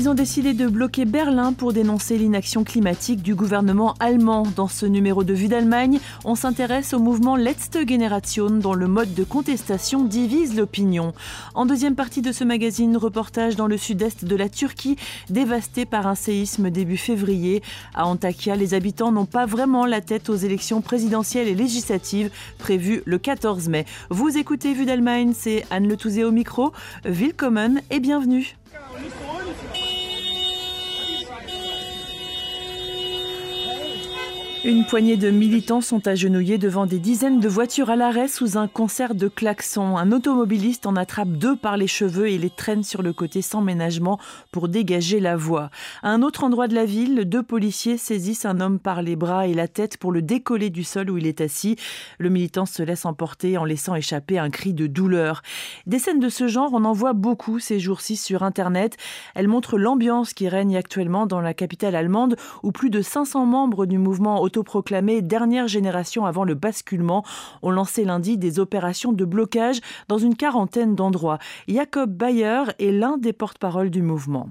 Ils ont décidé de bloquer Berlin pour dénoncer l'inaction climatique du gouvernement allemand. Dans ce numéro de Vue d'Allemagne, on s'intéresse au mouvement Letzte Generation dont le mode de contestation divise l'opinion. En deuxième partie de ce magazine, reportage dans le sud-est de la Turquie, dévasté par un séisme début février. À Antakya, les habitants n'ont pas vraiment la tête aux élections présidentielles et législatives prévues le 14 mai. Vous écoutez Vue d'Allemagne, c'est Anne Le au micro. Willkommen et bienvenue. Une poignée de militants sont agenouillés devant des dizaines de voitures à l'arrêt sous un concert de klaxons. Un automobiliste en attrape deux par les cheveux et les traîne sur le côté sans ménagement pour dégager la voie. À un autre endroit de la ville, deux policiers saisissent un homme par les bras et la tête pour le décoller du sol où il est assis. Le militant se laisse emporter en laissant échapper un cri de douleur. Des scènes de ce genre, on en voit beaucoup ces jours-ci sur Internet. Elles montrent l'ambiance qui règne actuellement dans la capitale allemande où plus de 500 membres du mouvement autoproclamé dernière génération avant le basculement, ont lancé lundi des opérations de blocage dans une quarantaine d'endroits. Jacob Bayer est l'un des porte-parole du mouvement.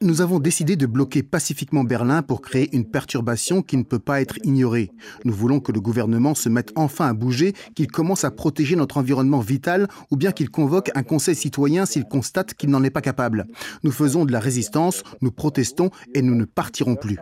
Nous avons décidé de bloquer pacifiquement Berlin pour créer une perturbation qui ne peut pas être ignorée. Nous voulons que le gouvernement se mette enfin à bouger, qu'il commence à protéger notre environnement vital ou bien qu'il convoque un conseil citoyen s'il constate qu'il n'en est pas capable. Nous faisons de la résistance, nous protestons et nous ne partirons plus.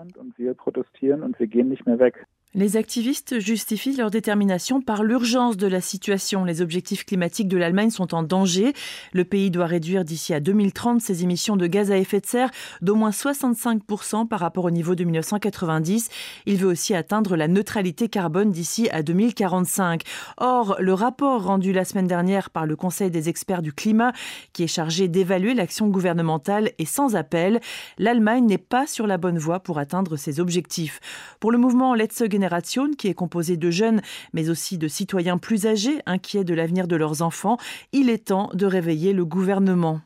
akzeptieren und wir gehen nicht mehr weg. Les activistes justifient leur détermination par l'urgence de la situation. Les objectifs climatiques de l'Allemagne sont en danger. Le pays doit réduire d'ici à 2030 ses émissions de gaz à effet de serre d'au moins 65% par rapport au niveau de 1990. Il veut aussi atteindre la neutralité carbone d'ici à 2045. Or, le rapport rendu la semaine dernière par le Conseil des experts du climat, qui est chargé d'évaluer l'action gouvernementale, est sans appel. L'Allemagne n'est pas sur la bonne voie pour atteindre ses objectifs. Pour le mouvement Let's qui est composée de jeunes, mais aussi de citoyens plus âgés, inquiets de l'avenir de leurs enfants, il est temps de réveiller le gouvernement.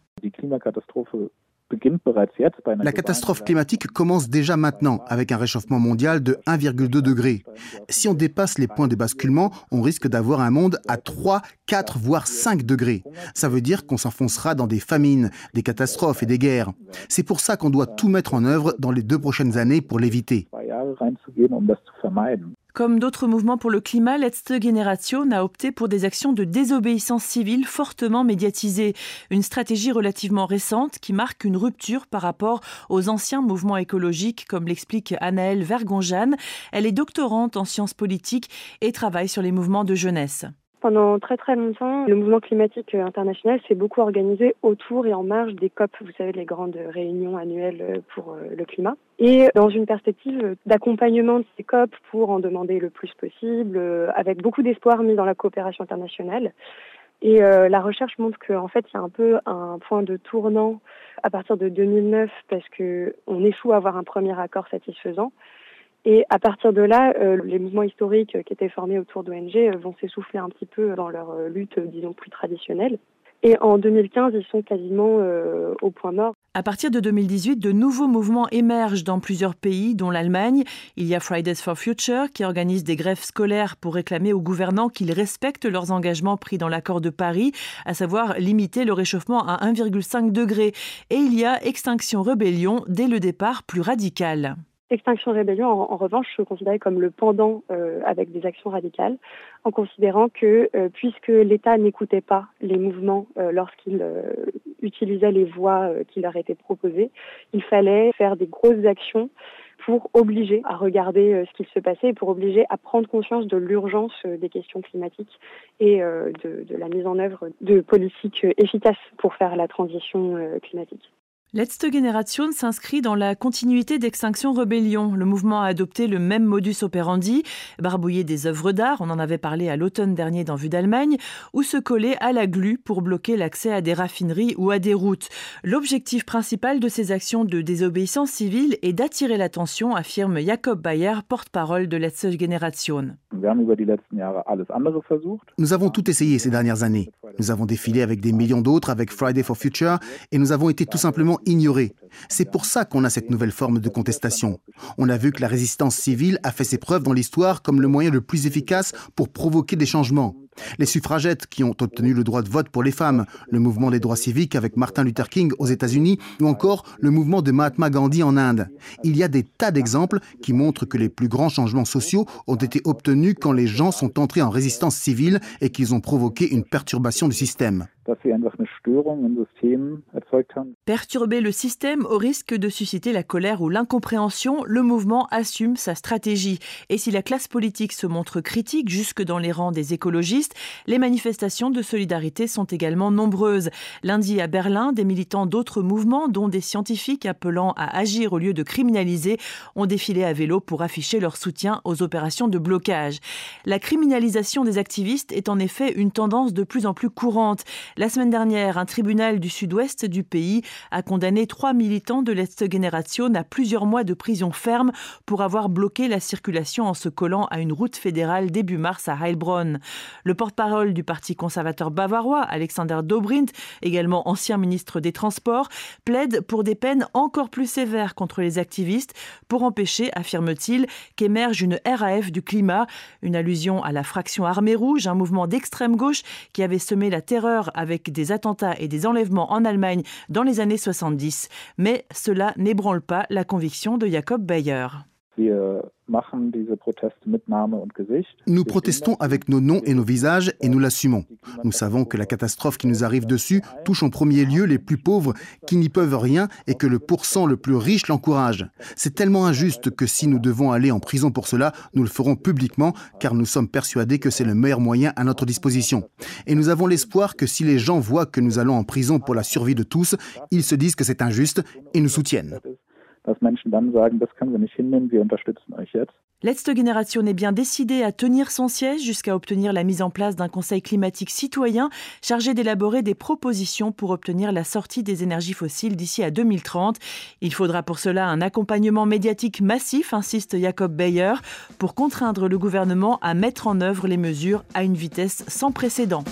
La catastrophe climatique commence déjà maintenant avec un réchauffement mondial de 1,2 degré. Si on dépasse les points de basculement, on risque d'avoir un monde à 3, 4, voire 5 degrés. Ça veut dire qu'on s'enfoncera dans des famines, des catastrophes et des guerres. C'est pour ça qu'on doit tout mettre en œuvre dans les deux prochaines années pour l'éviter. Comme d'autres mouvements pour le climat, Letzte Generation a opté pour des actions de désobéissance civile fortement médiatisées. Une stratégie relativement récente qui marque une rupture par rapport aux anciens mouvements écologiques, comme l'explique Anaëlle Vergonjane. Elle est doctorante en sciences politiques et travaille sur les mouvements de jeunesse. Pendant très très longtemps, le mouvement climatique international s'est beaucoup organisé autour et en marge des COP, vous savez, les grandes réunions annuelles pour euh, le climat. Et dans une perspective d'accompagnement de ces COP pour en demander le plus possible, euh, avec beaucoup d'espoir mis dans la coopération internationale. Et euh, la recherche montre qu'en fait, il y a un peu un point de tournant à partir de 2009 parce que on échoue à avoir un premier accord satisfaisant. Et à partir de là, euh, les mouvements historiques qui étaient formés autour d'ONG euh, vont s'essouffler un petit peu dans leur euh, lutte, disons, plus traditionnelle. Et en 2015, ils sont quasiment au point mort. À partir de 2018, de nouveaux mouvements émergent dans plusieurs pays, dont l'Allemagne. Il y a Fridays for Future, qui organise des grèves scolaires pour réclamer aux gouvernants qu'ils respectent leurs engagements pris dans l'accord de Paris, à savoir limiter le réchauffement à 1,5 degré. Et il y a Extinction Rebellion, dès le départ plus radical. Extinction Rébellion, en, revanche, se considérait comme le pendant euh, avec des actions radicales, en considérant que euh, puisque l'État n'écoutait pas les mouvements euh, lorsqu'il utilisait les voies qui leur étaient proposées, il fallait faire des grosses actions pour obliger à regarder ce qu'il se passait et pour obliger à prendre conscience de l'urgence des questions climatiques et de, de, la mise en œuvre de politiques efficaces pour faire la transition climatique. Letzte Generation s'inscrit dans la continuité d'Extinction Rebellion. Le mouvement a adopté le même modus operandi, barbouiller des œuvres d'art, on en avait parlé à l'automne dernier dans Vue d'Allemagne, ou se coller à la glu pour bloquer l'accès à des raffineries ou à des routes. L'objectif principal de ces actions de désobéissance civile est d'attirer l'attention, affirme Jacob Bayer, porte-parole de Letzte Generation. Nous avons tout essayé ces dernières années. Nous avons défilé avec des millions d'autres avec Friday for Future et nous avons été tout simplement ignorés. C'est pour ça qu'on a cette nouvelle forme de contestation. On a vu que la résistance civile a fait ses preuves dans l'histoire comme le moyen le plus efficace pour provoquer des changements. Les suffragettes qui ont obtenu le droit de vote pour les femmes, le mouvement des droits civiques avec Martin Luther King aux États-Unis ou encore le mouvement de Mahatma Gandhi en Inde. Il y a des tas d'exemples qui montrent que les plus grands changements sociaux ont été obtenus quand les gens sont entrés en résistance civile et qu'ils ont provoqué une perturbation du système. Perturber le système au risque de susciter la colère ou l'incompréhension, le mouvement assume sa stratégie. Et si la classe politique se montre critique jusque dans les rangs des écologistes, les manifestations de solidarité sont également nombreuses. Lundi à Berlin, des militants d'autres mouvements, dont des scientifiques appelant à agir au lieu de criminaliser, ont défilé à vélo pour afficher leur soutien aux opérations de blocage. La criminalisation des activistes est en effet une tendance de plus en plus courante. La semaine dernière, un tribunal du sud-ouest du pays a condamné trois militants de l'Est Generation à plusieurs mois de prison ferme pour avoir bloqué la circulation en se collant à une route fédérale début mars à Heilbronn. Porte-parole du Parti conservateur bavarois, Alexander Dobrindt, également ancien ministre des Transports, plaide pour des peines encore plus sévères contre les activistes pour empêcher, affirme-t-il, qu'émerge une RAF du climat, une allusion à la fraction armée rouge, un mouvement d'extrême gauche qui avait semé la terreur avec des attentats et des enlèvements en Allemagne dans les années 70. Mais cela n'ébranle pas la conviction de Jacob Bayer. Nous protestons avec nos noms et nos visages et nous l'assumons. Nous savons que la catastrophe qui nous arrive dessus touche en premier lieu les plus pauvres qui n'y peuvent rien et que le pourcent le plus riche l'encourage. C'est tellement injuste que si nous devons aller en prison pour cela, nous le ferons publiquement car nous sommes persuadés que c'est le meilleur moyen à notre disposition. Et nous avons l'espoir que si les gens voient que nous allons en prison pour la survie de tous, ils se disent que c'est injuste et nous soutiennent dass Menschen dann sagen, das können wir nicht hinnehmen, wir unterstützen euch jetzt. Letzte Génération est bien décidée à tenir son siège jusqu'à obtenir la mise en place d'un conseil climatique citoyen chargé d'élaborer des propositions pour obtenir la sortie des énergies fossiles d'ici à 2030. Il faudra pour cela un accompagnement médiatique massif, insiste Jacob Bayer, pour contraindre le gouvernement à mettre en œuvre les mesures à une vitesse sans précédent.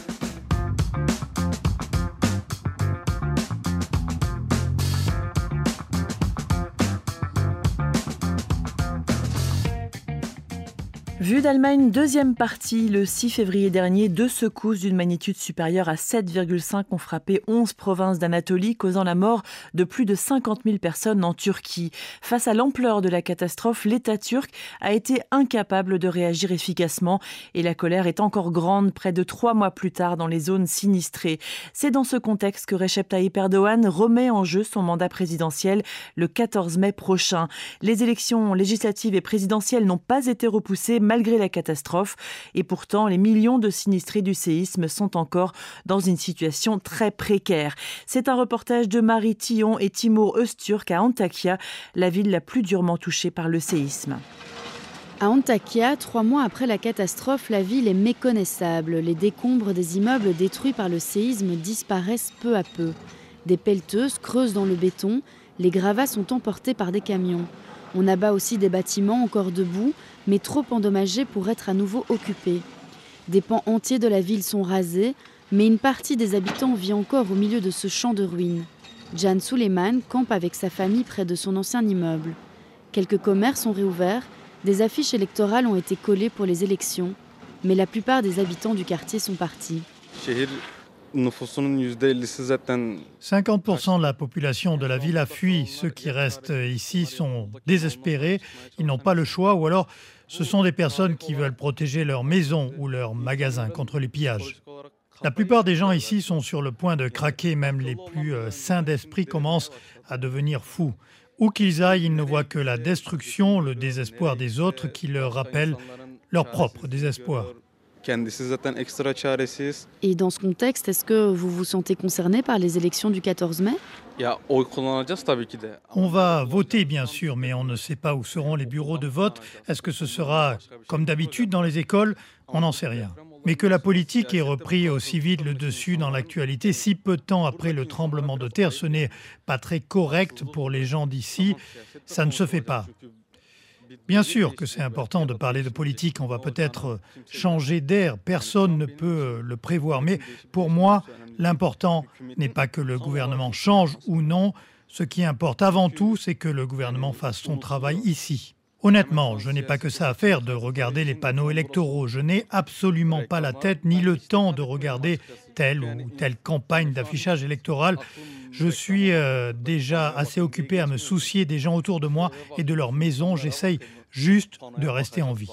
Vue d'Allemagne, deuxième partie. Le 6 février dernier, deux secousses d'une magnitude supérieure à 7,5 ont frappé 11 provinces d'Anatolie, causant la mort de plus de 50 000 personnes en Turquie. Face à l'ampleur de la catastrophe, l'État turc a été incapable de réagir efficacement et la colère est encore grande près de trois mois plus tard dans les zones sinistrées. C'est dans ce contexte que Recep Tayyip Erdogan remet en jeu son mandat présidentiel le 14 mai prochain. Les élections législatives et présidentielles n'ont pas été repoussées malgré la catastrophe. Et pourtant, les millions de sinistrés du séisme sont encore dans une situation très précaire. C'est un reportage de Marie Tillon et Timur Öztürk à Antakya, la ville la plus durement touchée par le séisme. À Antakya, trois mois après la catastrophe, la ville est méconnaissable. Les décombres des immeubles détruits par le séisme disparaissent peu à peu. Des pelleteuses creusent dans le béton, les gravats sont emportés par des camions. On abat aussi des bâtiments encore debout, mais trop endommagés pour être à nouveau occupés. Des pans entiers de la ville sont rasés, mais une partie des habitants vit encore au milieu de ce champ de ruines. Jan Suleiman campe avec sa famille près de son ancien immeuble. Quelques commerces sont réouverts, des affiches électorales ont été collées pour les élections, mais la plupart des habitants du quartier sont partis. 50% de la population de la ville a fui. Ceux qui restent ici sont désespérés, ils n'ont pas le choix ou alors ce sont des personnes qui veulent protéger leur maison ou leur magasin contre les pillages. La plupart des gens ici sont sur le point de craquer, même les plus euh, sains d'esprit commencent à devenir fous. Où qu'ils aillent, ils ne voient que la destruction, le désespoir des autres qui leur rappellent leur propre désespoir. Et dans ce contexte, est-ce que vous vous sentez concerné par les élections du 14 mai? On va voter bien sûr, mais on ne sait pas où seront les bureaux de vote. Est-ce que ce sera comme d'habitude dans les écoles? On n'en sait rien. Mais que la politique ait repris aussi vite le dessus dans l'actualité, si peu de temps après le tremblement de terre, ce n'est pas très correct pour les gens d'ici. Ça ne se fait pas. Bien sûr que c'est important de parler de politique, on va peut-être changer d'air, personne ne peut euh, le prévoir, mais pour moi, l'important n'est pas que le gouvernement change ou non, Ce qui importe avant tout, c'est que le gouvernement fasse son travail ici. Honnêtement, je n'ai pas que ça à faire de regarder les panneaux électoraux. Je n'ai absolument pas la tête ni le temps de regarder telle ou telle campagne d'affichage électoral. Je suis euh, déjà assez occupé à me soucier des gens autour de moi et de leur maison. J'essaye juste de rester en vie.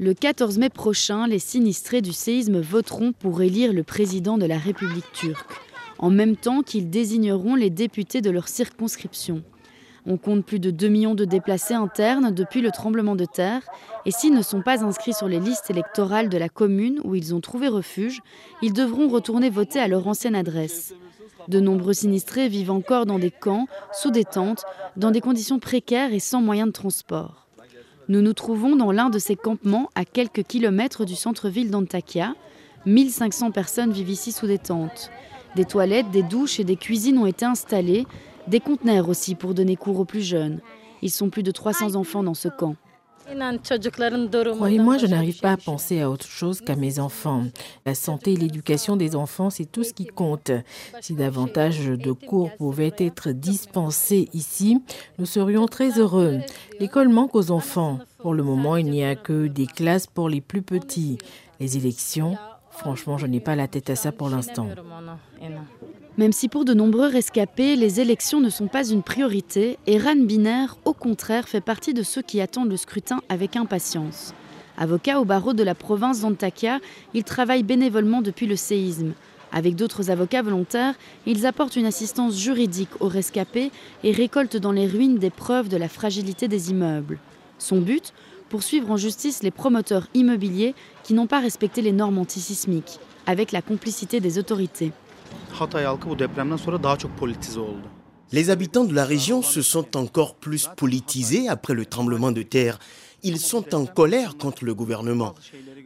Le 14 mai prochain, les sinistrés du séisme voteront pour élire le président de la République turque, en même temps qu'ils désigneront les députés de leur circonscription. On compte plus de 2 millions de déplacés internes depuis le tremblement de terre, et s'ils ne sont pas inscrits sur les listes électorales de la commune où ils ont trouvé refuge, ils devront retourner voter à leur ancienne adresse. De nombreux sinistrés vivent encore dans des camps, sous des tentes, dans des conditions précaires et sans moyens de transport. Nous nous trouvons dans l'un de ces campements à quelques kilomètres du centre-ville d'Antakya. 1500 personnes vivent ici sous des tentes. Des toilettes, des douches et des cuisines ont été installées, des conteneurs aussi pour donner cours aux plus jeunes. Ils sont plus de 300 enfants dans ce camp. Croyez-moi, je n'arrive pas à penser à autre chose qu'à mes enfants. La santé et l'éducation des enfants, c'est tout ce qui compte. Si davantage de cours pouvaient être dispensés ici, nous serions très heureux. L'école manque aux enfants. Pour le moment, il n'y a que des classes pour les plus petits. Les élections, franchement, je n'ai pas la tête à ça pour l'instant. Même si pour de nombreux rescapés, les élections ne sont pas une priorité, Eran Biner, au contraire, fait partie de ceux qui attendent le scrutin avec impatience. Avocat au barreau de la province d'Antakya, il travaille bénévolement depuis le séisme. Avec d'autres avocats volontaires, ils apportent une assistance juridique aux rescapés et récoltent dans les ruines des preuves de la fragilité des immeubles. Son but? Poursuivre en justice les promoteurs immobiliers qui n'ont pas respecté les normes antisismiques, avec la complicité des autorités. Les habitants de la région se sont encore plus politisés après le tremblement de terre. Ils sont en colère contre le gouvernement.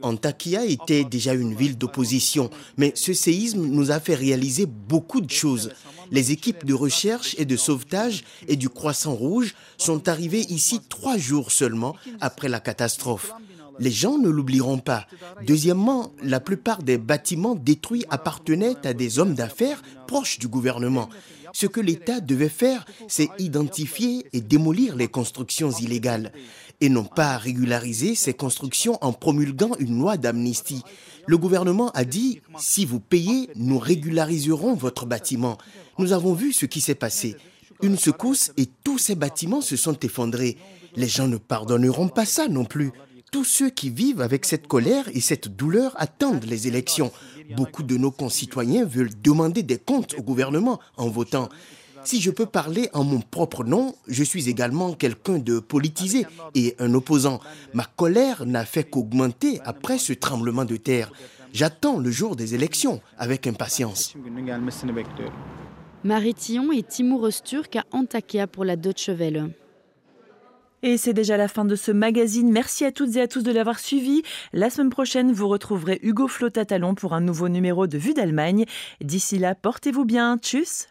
Antakya était déjà une ville d'opposition, mais ce séisme nous a fait réaliser beaucoup de choses. Les équipes de recherche et de sauvetage et du Croissant Rouge sont arrivées ici trois jours seulement après la catastrophe. Les gens ne l'oublieront pas. Deuxièmement, la plupart des bâtiments détruits appartenaient à des hommes d'affaires proches du gouvernement. Ce que l'État devait faire, c'est identifier et démolir les constructions illégales et non pas régulariser ces constructions en promulguant une loi d'amnistie. Le gouvernement a dit, si vous payez, nous régulariserons votre bâtiment. Nous avons vu ce qui s'est passé. Une secousse et tous ces bâtiments se sont effondrés. Les gens ne pardonneront pas ça non plus. Tous ceux qui vivent avec cette colère et cette douleur attendent les élections. Beaucoup de nos concitoyens veulent demander des comptes au gouvernement en votant. Si je peux parler en mon propre nom, je suis également quelqu'un de politisé et un opposant. Ma colère n'a fait qu'augmenter après ce tremblement de terre. J'attends le jour des élections avec impatience. Marie Tillon et Timur Osturk à Antakya pour la Deutsche Welle. Et c'est déjà la fin de ce magazine. Merci à toutes et à tous de l'avoir suivi. La semaine prochaine, vous retrouverez Hugo Flotta-Talon pour un nouveau numéro de Vue d'Allemagne. D'ici là, portez-vous bien. Tchuss